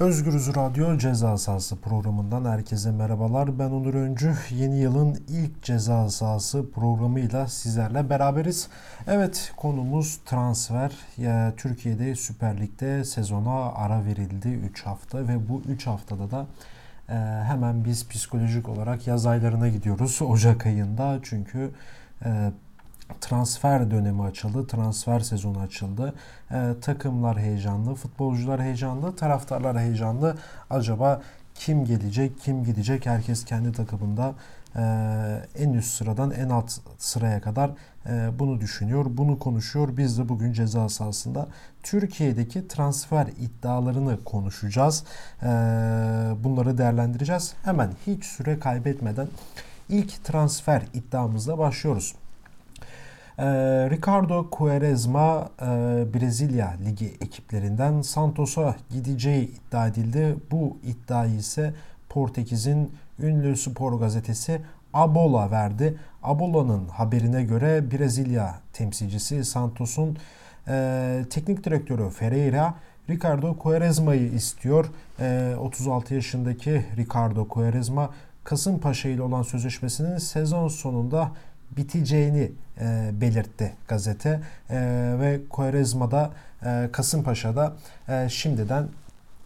Özgürüz Radyo Ceza Sahası programından herkese merhabalar. Ben Onur Öncü. Yeni yılın ilk ceza sahası programıyla sizlerle beraberiz. Evet konumuz transfer. Ya, Türkiye'de Süper Lig'de sezona ara verildi 3 hafta ve bu 3 haftada da e, hemen biz psikolojik olarak yaz aylarına gidiyoruz Ocak ayında. Çünkü e, transfer dönemi açıldı, transfer sezonu açıldı. Ee, takımlar heyecanlı, futbolcular heyecanlı, taraftarlar heyecanlı. Acaba kim gelecek, kim gidecek? Herkes kendi takımında e, en üst sıradan en alt sıraya kadar e, bunu düşünüyor, bunu konuşuyor. Biz de bugün ceza sahasında Türkiye'deki transfer iddialarını konuşacağız. E, bunları değerlendireceğiz. Hemen hiç süre kaybetmeden ilk transfer iddiamızla başlıyoruz. Ee, Ricardo Quaresma e, Brezilya Ligi ekiplerinden Santos'a gideceği iddia edildi. Bu iddiayı ise Portekiz'in ünlü spor gazetesi Abola verdi. Abola'nın haberine göre Brezilya temsilcisi Santos'un e, teknik direktörü Ferreira Ricardo Quaresma'yı istiyor. E, 36 yaşındaki Ricardo Quaresma Kasımpaşa ile olan sözleşmesinin sezon sonunda biteceğini e, belirtti gazete e, ve Koerezma'da e, Kasımpaşa'da e, şimdiden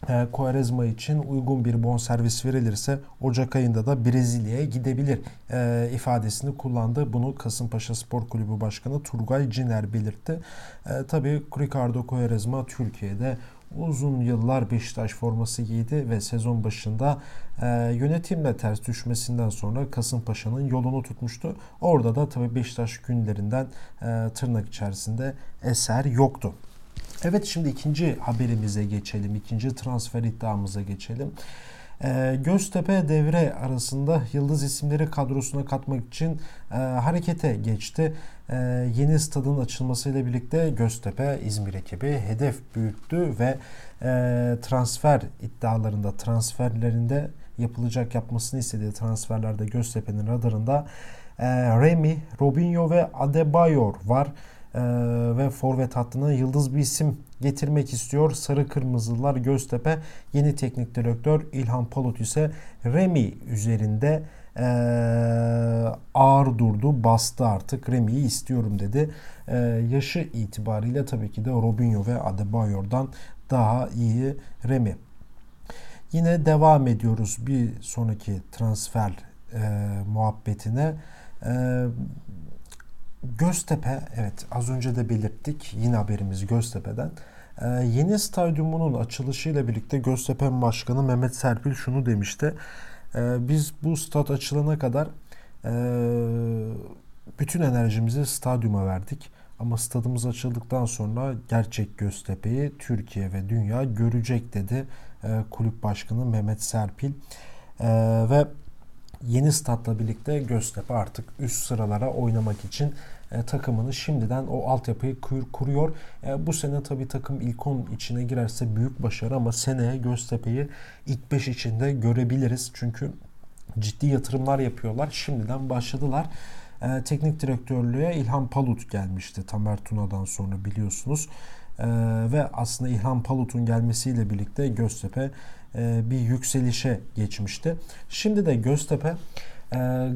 e, Koerezma için uygun bir bonservis verilirse Ocak ayında da Brezilya'ya gidebilir e, ifadesini kullandı. Bunu Kasımpaşa Spor Kulübü Başkanı Turgay Ciner belirtti. E, tabii Ricardo Koerezma Türkiye'de uzun yıllar Beşiktaş forması giydi ve sezon başında e, yönetimle ters düşmesinden sonra Kasımpaşa'nın yolunu tutmuştu. Orada da tabii Beşiktaş günlerinden e, tırnak içerisinde eser yoktu. Evet şimdi ikinci haberimize geçelim. İkinci transfer iddiamıza geçelim. E, Göztepe devre arasında yıldız isimleri kadrosuna katmak için e, harekete geçti. E, yeni stadın açılmasıyla birlikte Göztepe İzmir ekibi hedef büyüttü ve e, transfer iddialarında, transferlerinde yapılacak yapmasını istediği transferlerde Göztepe'nin radarında e, Remy, Robinho ve Adebayor var. Ee, ve forvet hattına yıldız bir isim getirmek istiyor. Sarı Kırmızılar Göztepe yeni teknik direktör İlhan Palut ise Remy üzerinde e, ağır durdu, bastı artık. Remy'yi istiyorum dedi. E, yaşı itibariyle tabii ki de Robinho ve Adebayor'dan daha iyi Remy. Yine devam ediyoruz bir sonraki transfer e, muhabbetine. E, Göztepe, evet az önce de belirttik yine haberimiz Göztepe'den. Ee, yeni stadyumunun açılışıyla birlikte Göztepe Başkanı Mehmet Serpil şunu demişti. Ee, biz bu stat açılana kadar e, bütün enerjimizi stadyuma verdik. Ama stadımız açıldıktan sonra gerçek Göztepe'yi Türkiye ve dünya görecek dedi e, kulüp başkanı Mehmet Serpil. Ve yeni statla birlikte Göztepe artık üst sıralara oynamak için e, takımını şimdiden o altyapıyı kur, kuruyor. E, bu sene tabii takım ilk 10 içine girerse büyük başarı ama seneye Göztepe'yi ilk 5 içinde görebiliriz. Çünkü ciddi yatırımlar yapıyorlar. Şimdiden başladılar. E, teknik direktörlüğe İlhan Palut gelmişti Tamer Tuna'dan sonra biliyorsunuz. E, ve aslında İlhan Palut'un gelmesiyle birlikte Göztepe e, bir yükselişe geçmişti. Şimdi de Göztepe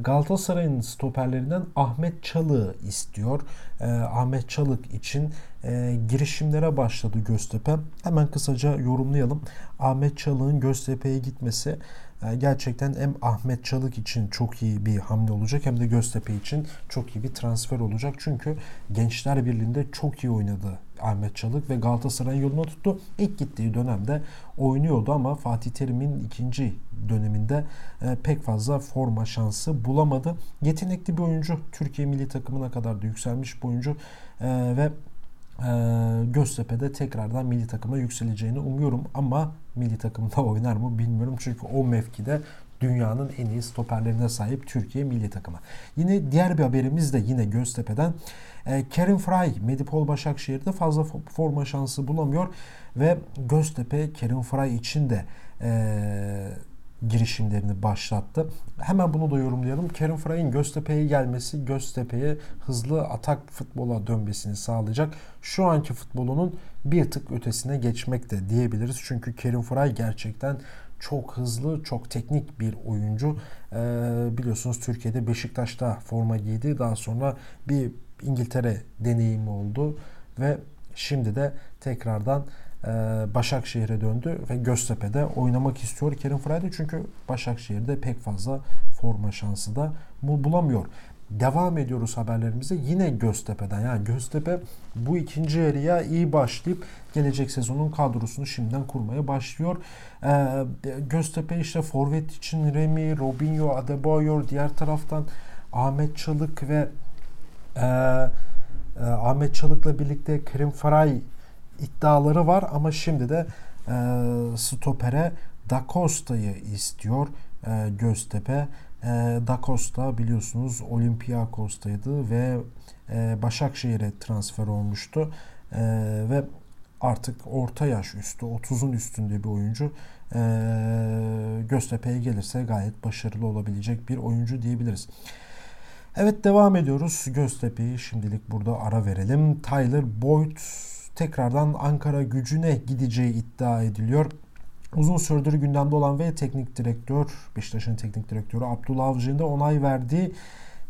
Galatasaray'ın stoperlerinden Ahmet Çalık'ı istiyor. Ee, Ahmet Çalık için e, girişimlere başladı Göztepe. Hemen kısaca yorumlayalım. Ahmet Çalık'ın Göztepe'ye gitmesi gerçekten hem Ahmet Çalık için çok iyi bir hamle olacak hem de Göztepe için çok iyi bir transfer olacak. Çünkü Gençler Birliği'nde çok iyi oynadı Ahmet Çalık ve Galatasaray'ın yoluna tuttu. İlk gittiği dönemde oynuyordu ama Fatih Terim'in ikinci döneminde e, pek fazla forma şansı bulamadı. Yetenekli bir oyuncu. Türkiye milli takımına kadar da yükselmiş bir oyuncu e, ve e, Göztepe'de tekrardan milli takıma yükseleceğini umuyorum ama milli takımda oynar mı bilmiyorum çünkü o mevkide dünyanın en iyi stoperlerine sahip Türkiye milli takımı. Yine diğer bir haberimiz de yine Göztepe'den. E, Kerim Fry, Medipol Başakşehir'de fazla forma şansı bulamıyor ve Göztepe Kerim Fry için de e, girişimlerini başlattı. Hemen bunu da yorumlayalım. Kerim Frey'in Göztepe'ye gelmesi Göztepe'ye hızlı atak futbola dönmesini sağlayacak. Şu anki futbolunun bir tık ötesine geçmek de diyebiliriz. Çünkü Kerim Frey gerçekten çok hızlı, çok teknik bir oyuncu. Ee, biliyorsunuz Türkiye'de Beşiktaş'ta forma giydi. Daha sonra bir İngiltere deneyimi oldu ve şimdi de tekrardan Başakşehir'e döndü ve Göztepe'de oynamak istiyor Kerim Friday çünkü Başakşehir'de pek fazla forma şansı da bulamıyor. Devam ediyoruz haberlerimize yine Göztepe'den. Yani Göztepe bu ikinci yarıya iyi başlayıp gelecek sezonun kadrosunu şimdiden kurmaya başlıyor. Ee, Göztepe işte forvet için Remy, Robinho, Adebayor, diğer taraftan Ahmet Çalık ve e, e, Ahmet Çalık'la birlikte Kerim Faray iddiaları var ama şimdi de e, stopere Da Costa'yı istiyor e, Göztepe. E, da Costa biliyorsunuz Olympiakos'taydı ve e, Başakşehir'e transfer olmuştu. E, ve artık orta yaş üstü 30'un üstünde bir oyuncu e, Göztepe'ye gelirse gayet başarılı olabilecek bir oyuncu diyebiliriz. Evet devam ediyoruz. Göztepe'yi şimdilik burada ara verelim. Tyler Boyd tekrardan Ankara gücüne gideceği iddia ediliyor. Uzun süredir gündemde olan ve teknik direktör, Beşiktaş'ın teknik direktörü Abdullah Avcı'nın da onay verdiği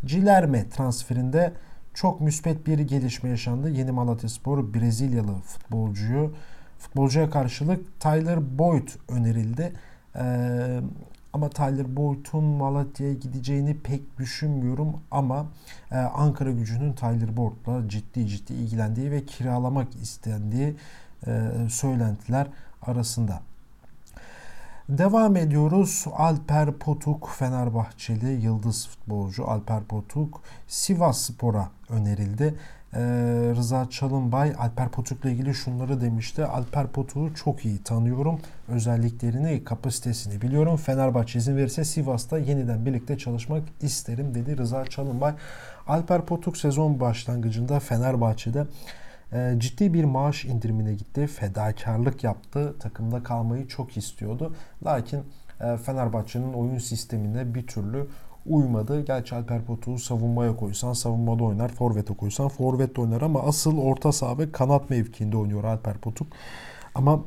Cilerme transferinde çok müspet bir gelişme yaşandı. Yeni Malatyaspor Brezilyalı futbolcuyu futbolcuya karşılık Tyler Boyd önerildi. Ee, ama Tyler Boyd'un Malatya'ya gideceğini pek düşünmüyorum ama e, Ankara gücünün Tyler Boyd'la ciddi ciddi ilgilendiği ve kiralamak istendiği e, söylentiler arasında. Devam ediyoruz. Alper Potuk Fenerbahçeli yıldız futbolcu Alper Potuk Sivas Spor'a önerildi. Ee, Rıza Çalınbay Alper Potuk'la ilgili şunları demişti. Alper Potuk'u çok iyi tanıyorum. Özelliklerini, kapasitesini biliyorum. Fenerbahçe izin verirse Sivas'ta yeniden birlikte çalışmak isterim dedi Rıza Çalınbay. Alper Potuk sezon başlangıcında Fenerbahçe'de e, ciddi bir maaş indirimine gitti. Fedakarlık yaptı. Takımda kalmayı çok istiyordu. Lakin e, Fenerbahçe'nin oyun sistemine bir türlü uymadı. Gerçi Alper Potuk'u savunmaya koysan savunmada oynar. Forvet'e koysan forvette oynar ama asıl orta saha ve kanat mevkiinde oynuyor Alper Potuk. Ama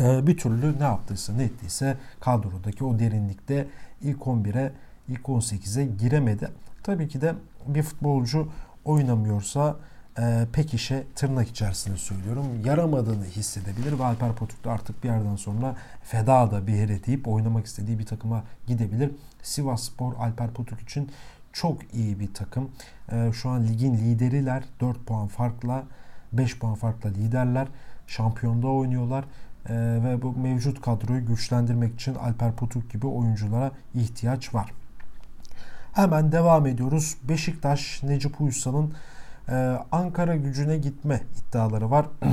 e, bir türlü ne yaptıysa ne ettiyse kadrodaki o derinlikte ilk 11'e ilk 18'e giremedi. Tabii ki de bir futbolcu oynamıyorsa e, pek tırnak içerisinde söylüyorum yaramadığını hissedebilir ve Alper Potuk da artık bir yerden sonra feda da bir yere deyip oynamak istediği bir takıma gidebilir. Sivas Spor Alper Potuk için çok iyi bir takım. E, şu an ligin lideriler 4 puan farkla 5 puan farkla liderler. Şampiyonda oynuyorlar e, ve bu mevcut kadroyu güçlendirmek için Alper Potuk gibi oyunculara ihtiyaç var. Hemen devam ediyoruz. Beşiktaş Necip Uysal'ın ee, Ankara gücüne gitme iddiaları var.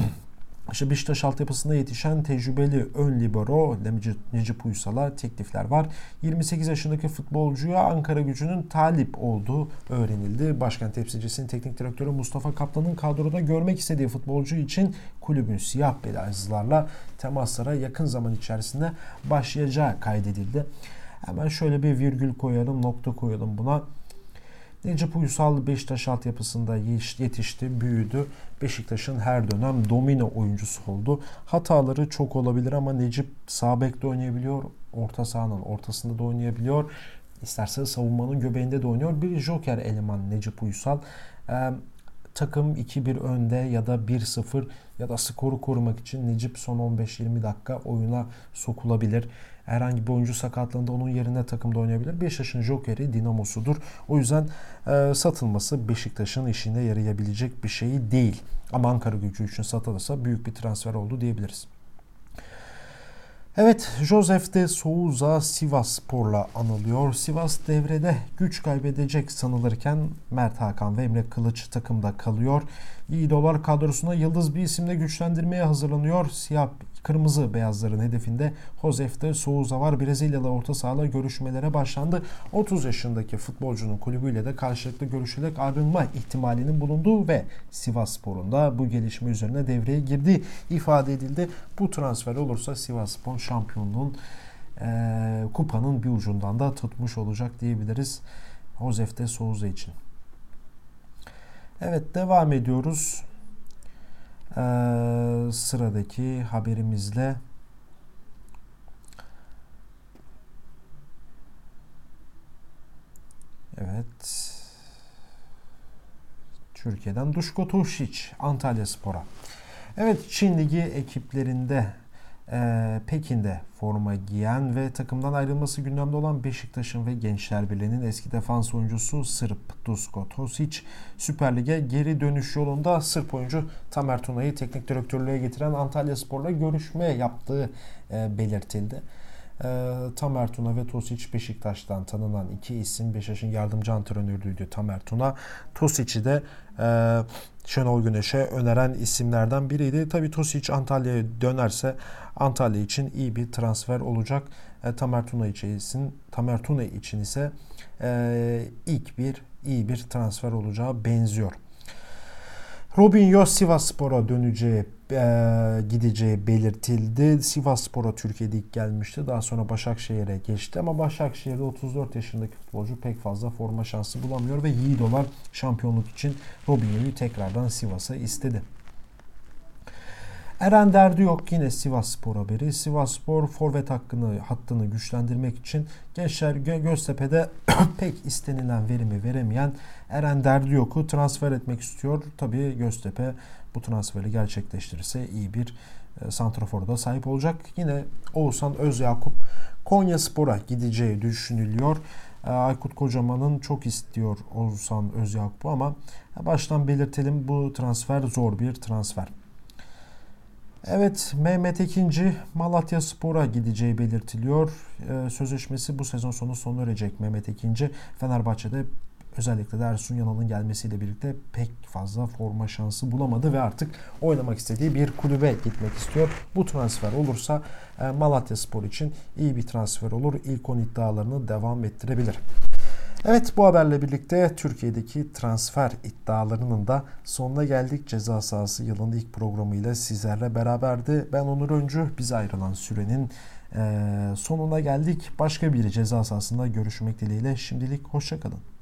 İşte Beşiktaş altyapısında yetişen tecrübeli ön libero Necip Uysal'a teklifler var. 28 yaşındaki futbolcuya Ankara gücünün talip olduğu öğrenildi. Başkent temsilcisinin teknik direktörü Mustafa Kaplan'ın kadroda görmek istediği futbolcu için kulübün siyah beyazlarla temaslara yakın zaman içerisinde başlayacağı kaydedildi. Hemen şöyle bir virgül koyalım, nokta koyalım buna. Necip Uysal Beşiktaş altyapısında yetişti, büyüdü. Beşiktaş'ın her dönem domino oyuncusu oldu. Hataları çok olabilir ama Necip sağ bekte oynayabiliyor, orta sahanın ortasında da oynayabiliyor. İsterse savunmanın göbeğinde de oynuyor. Bir joker eleman Necip Uysal. Ee, takım 2-1 önde ya da 1-0 ya da skoru korumak için Necip son 15-20 dakika oyuna sokulabilir. Herhangi bir oyuncu sakatlığında onun yerine takımda oynayabilir. Beşiktaş'ın jokeri Dinamosu'dur. O yüzden e, satılması Beşiktaş'ın işine yarayabilecek bir şey değil. Ama Ankara gücü için satılırsa büyük bir transfer oldu diyebiliriz. Evet, Joseph de Souza Sivas Spor'la anılıyor. Sivas devrede güç kaybedecek sanılırken Mert Hakan ve Emre Kılıç takımda kalıyor. İyi dolar kadrosuna yıldız bir isimle güçlendirmeye hazırlanıyor. Siyah Kırmızı beyazların hedefinde Josef de Souza var. Brezilyalı orta sahalar görüşmelere başlandı. 30 yaşındaki futbolcunun kulübüyle de karşılıklı görüşülerek ayrılma ihtimalinin bulunduğu ve Sivas Spor'un da bu gelişme üzerine devreye girdiği ifade edildi. Bu transfer olursa Sivas Spor şampiyonluğun e, kupanın bir ucundan da tutmuş olacak diyebiliriz Josef de Souza için. Evet devam ediyoruz. Ee, sıradaki haberimizle Evet. Türkiye'den Duşko Tošić Antalya Spor'a. Evet Çin Ligi ekiplerinde e, Pekin'de forma giyen ve takımdan ayrılması gündemde olan Beşiktaş'ın ve Gençler Birliği'nin eski defans oyuncusu Sırp Dusko Tosic Süper Lig'e geri dönüş yolunda Sırp oyuncu Tamer Tuna'yı teknik direktörlüğe getiren Antalya Spor'la görüşme yaptığı e, belirtildi. E, Tamer Tuna ve Tosic Beşiktaş'tan tanınan iki isim. Beşiktaş'ın yardımcı antrenörüydü Tamer Tuna. Tosic'i de e, Şenol Güneş'e öneren isimlerden biriydi. Tabii Tosic Antalya'ya dönerse Antalya için iyi bir transfer olacak. E, Tamer Tuna için, Tamer Tuna için ise e, ilk bir iyi bir transfer olacağı benziyor. Robinho Sivasspor'a döneceği e, gideceği belirtildi. Sivasspor'a Türkiye'de ilk gelmişti. Daha sonra Başakşehir'e geçti ama Başakşehir'de 34 yaşındaki futbolcu pek fazla forma şansı bulamıyor ve Yiğidolar şampiyonluk için Robinho'yu tekrardan Sivas'a istedi. Eren derdi yok yine Sivas Spor haberi. Sivas Spor forvet hakkını hattını güçlendirmek için Gençler Göztepe'de pek istenilen verimi veremeyen Eren derdi yoku transfer etmek istiyor. Tabii Göztepe bu transferi gerçekleştirirse iyi bir e, santraforu da sahip olacak. Yine Oğuzhan Özyakup Konya Spor'a gideceği düşünülüyor. E, Aykut Kocaman'ın çok istiyor Oğuzhan Özyakup'u ama baştan belirtelim bu transfer zor bir transfer. Evet Mehmet Ekinci Malatya Spor'a gideceği belirtiliyor. Ee, sözleşmesi bu sezon sonu sona erecek Mehmet Ekinci. Fenerbahçe'de özellikle de Ersun Yanal'ın gelmesiyle birlikte pek fazla forma şansı bulamadı ve artık oynamak istediği bir kulübe gitmek istiyor. Bu transfer olursa e, Malatya Spor için iyi bir transfer olur. İlk 10 iddialarını devam ettirebilir. Evet bu haberle birlikte Türkiye'deki transfer iddialarının da sonuna geldik. Ceza sahası yılın ilk programıyla sizlerle beraberdi. Ben Onur Öncü. Bize ayrılan sürenin sonuna geldik. Başka bir ceza sahasında görüşmek dileğiyle. Şimdilik hoşçakalın.